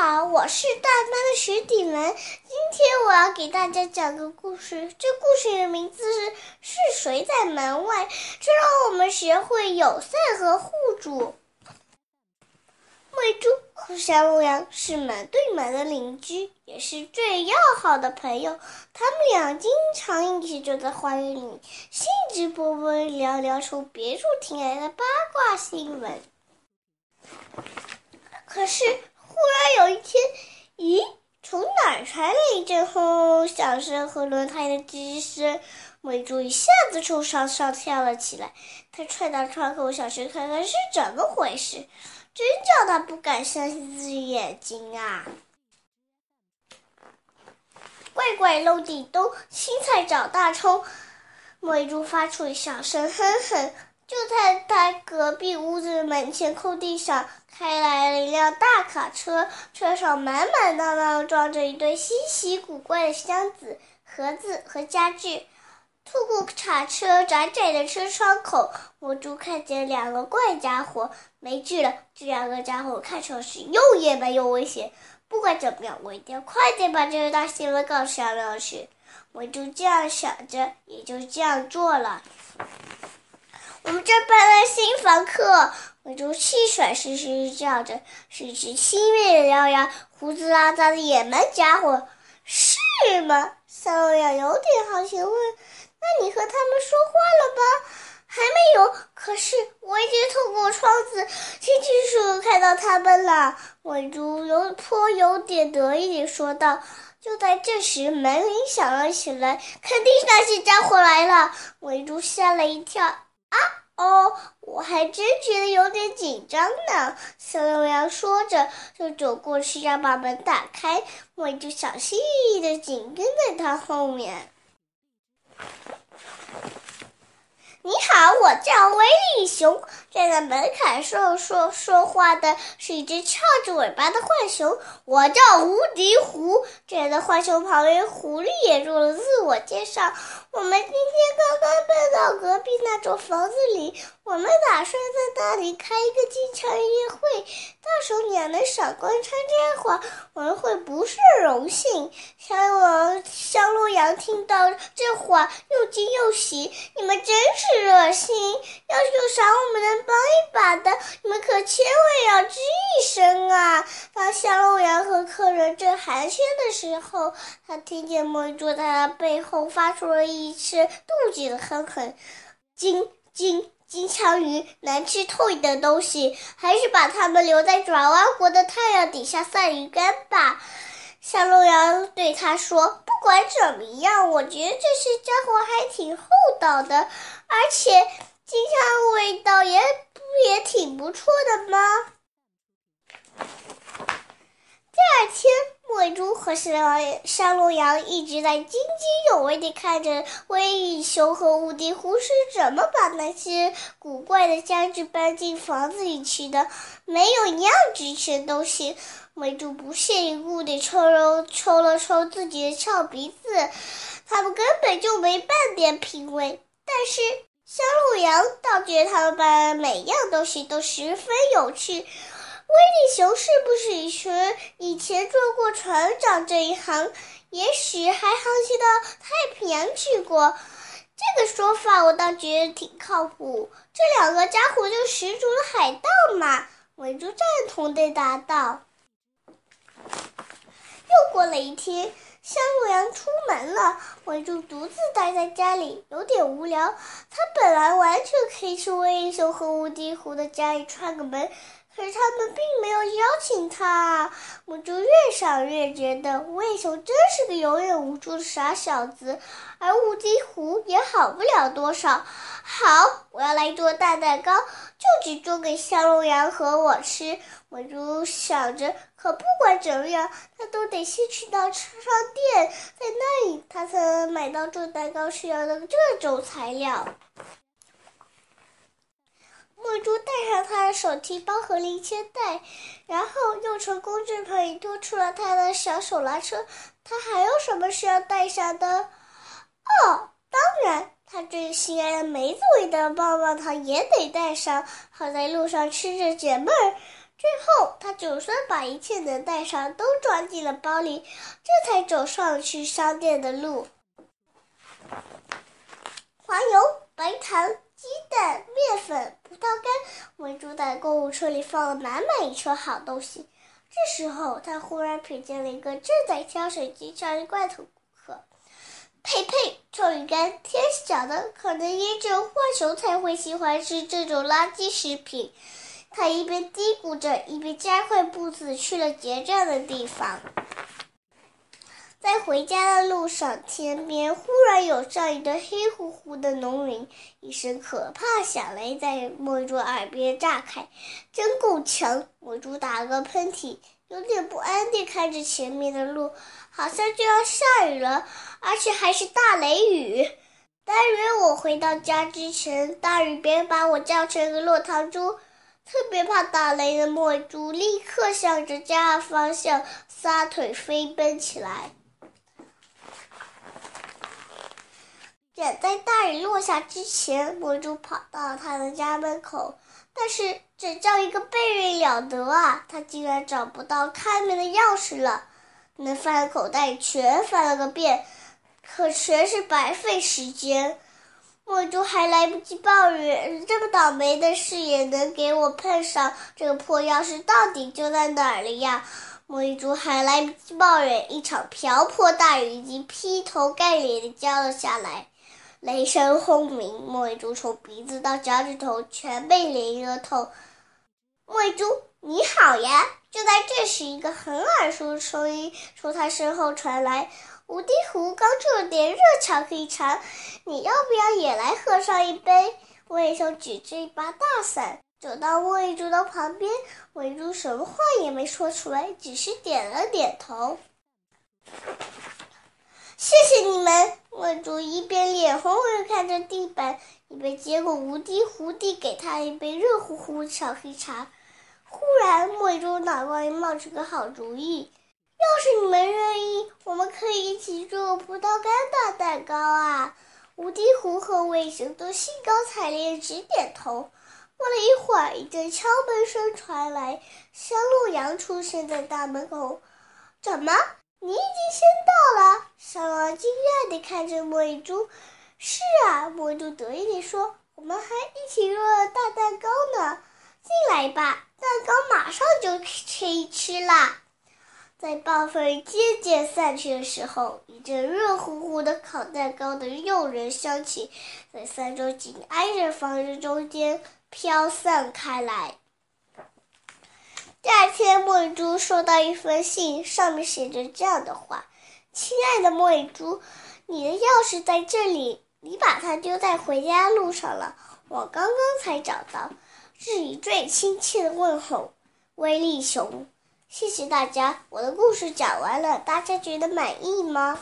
好，我是大班的学弟们。今天我要给大家讲个故事，这故事的名字是《是谁在门外》，这让我们学会友善和互助。喂猪和小龙羊是门对门的邻居，也是最要好的朋友。他们俩经常一起坐在花园里，兴致勃勃聊聊从别处听来的八卦新闻。可是，忽然有，一阵轰响声和轮胎的吱声？美珠一下子从床上跳了起来，她踹到窗口，想去看看是怎么回事。真叫他不敢相信自己眼睛啊！怪怪漏地洞，青菜找大葱。美珠发出小声哼哼。就在他隔壁屋子门前空地上，开来了一辆大卡车，车上满满当当装着一堆稀奇古怪的箱子、盒子和家具。透过卡车窄窄的车窗口，魔珠看见两个怪家伙。没治了，这两个家伙看上去又野蛮又危险。不管怎么样，我一定要快点把这个大新闻告诉小老师。魔珠这样想着，也就这样做了。我们这搬来新房客，魔珠气喘吁吁叫着，是一只青面獠牙、胡子拉碴的野蛮家伙，是吗？三老羊有点好奇问。那你和他们说话了吧？还没有。可是我已经透过窗子清清楚楚看到他们了。尾猪有颇有点得意地说道。就在这时，门铃响了起来，肯定是那些家伙来了。尾猪吓了一跳。哦，我还真觉得有点紧张呢。小牛羊说着，就走过去要把门打开。我就小心翼翼地紧跟在他后面。你好，我叫威力熊。站在门槛上说说话的是一只翘着尾巴的浣熊。我叫无敌狐。站在浣熊旁边，狐狸也做了自我介绍。我们今天刚刚搬到隔壁那座房子里，我们打算在那里开一个进场音乐会，到时候你要能赏光参加的话，我们会不是荣幸。香龙香洛羊听到这话，又惊又喜。你们真是热心，要是有啥我们能帮一把的，你们可千万要吱一声啊！当香洛羊和客人正寒暄的时候，他听见莫珠在他背后发出了一。声妒忌的哼哼，金金金枪鱼难吃透的东西，还是把它们留在爪哇国的太阳底下晒鱼干吧。小龙羊对他说：“不管怎么样，我觉得这些家伙还挺厚道的，而且金枪味道也不也挺不错的吗？”第二天。尾猪和山山鹿羊一直在津津有味地看着威力熊和无敌狐是怎么把那些古怪的家具搬进房子里去的。没有一样值钱东西。尾猪不屑一顾地抽了抽了抽自己的翘鼻子，他们根本就没半点品味。但是山鹿羊倒觉得他们搬每样东西都十分有趣。威力熊是不是以前以前做过船长这一行？也许还航行到太平洋去过。这个说法我倒觉得挺靠谱。这两个家伙就十足的海盗嘛！尾猪赞同地答道。又过了一天，香鹿羊出门了，尾猪独自待在家里，有点无聊。他本来完全可以去威力熊和无敌虎的家里串个门。可是他们并没有邀请他，母猪越想越觉得无尾熊真是个有眼无珠的傻小子，而无敌狐也好不了多少。好，我要来做大蛋糕，就只做给小龙羊和我吃。母猪想着，可不管怎么样，他都得先去到商店，在那里他才能买到做蛋糕需要的这种材料。母猪手提包和零钱袋，然后又从工具棚里拖出了他的小手拉车。他还有什么需要带上的？哦，当然，他最心爱的梅子味的棒棒糖也得带上，好在路上吃着解闷儿。最后，他总算把一切能带上都装进了包里，这才走上去商店的路。黄油、白糖、鸡蛋、面粉、葡萄干，美珠在购物车里放了满满一车好东西。这时候，他忽然瞥见了一个正在挑水机上的罐头顾客。呸呸！臭鱼干，天晓得，可能也只有浣熊才会喜欢吃这种垃圾食品。他一边嘀咕着，一边加快步子去了结账的地方。在回家的路上，天边忽然涌上一堆黑乎乎的浓云，一声可怕响雷在墨竹耳边炸开，真够呛！墨珠打了个喷嚏，有点不安地看着前面的路，好像就要下雨了，而且还是大雷雨。但愿我回到家之前，大雨别把我浇成个落汤猪。特别怕打雷的墨竹立刻向着家的方向撒腿飞奔起来。赶在大雨落下之前，墨珠跑到他的家门口，但是这叫一个背运了得啊！他竟然找不到开门的钥匙了，能翻的口袋全翻了个遍，可全是白费时间。墨珠还来不及抱怨，这么倒霉的事也能给我碰上。这个破钥匙到底丢在哪儿了呀？墨珠还来不及抱怨，一场瓢泼大雨已经劈头盖脸的浇了下来，雷声轰鸣，墨珠从鼻子到脚趾头全被淋了透。墨珠，你好呀！就在这时，一个很耳熟的声音从他身后传来。无敌湖刚出了点热巧克力茶，你要不要也来喝上一杯？魏熊举着一把大伞走到魏珠的旁边，魏珠什么话也没说出来，只是点了点头。谢谢你们！魏珠一边脸红红的看着地板，一边接过无敌湖递给他一杯热乎乎的巧克力茶。忽然，魏珠脑瓜里冒出个好主意。要是你们愿意，我们可以一起做葡萄干大蛋糕啊！无敌湖和卫生都兴高采烈直点头。过了一会儿，一阵敲门声传来，香洛阳出现在大门口。怎么，你已经先到了？惊讶地看着莫一珠。是啊，莫一珠得意地说：“我们还一起做了大蛋糕呢。进来吧，蛋糕马上就可以吃啦。”在暴风渐渐散去的时候，一阵热乎乎的烤蛋糕的诱人香气在三周紧挨着房子中间飘散开来。第二天，莫雨珠收到一封信，上面写着这样的话：“亲爱的莫雨珠，你的钥匙在这里，你把它丢在回家路上了，我刚刚才找到。致以最亲切的问候，威力熊。”谢谢大家，我的故事讲完了，大家觉得满意吗？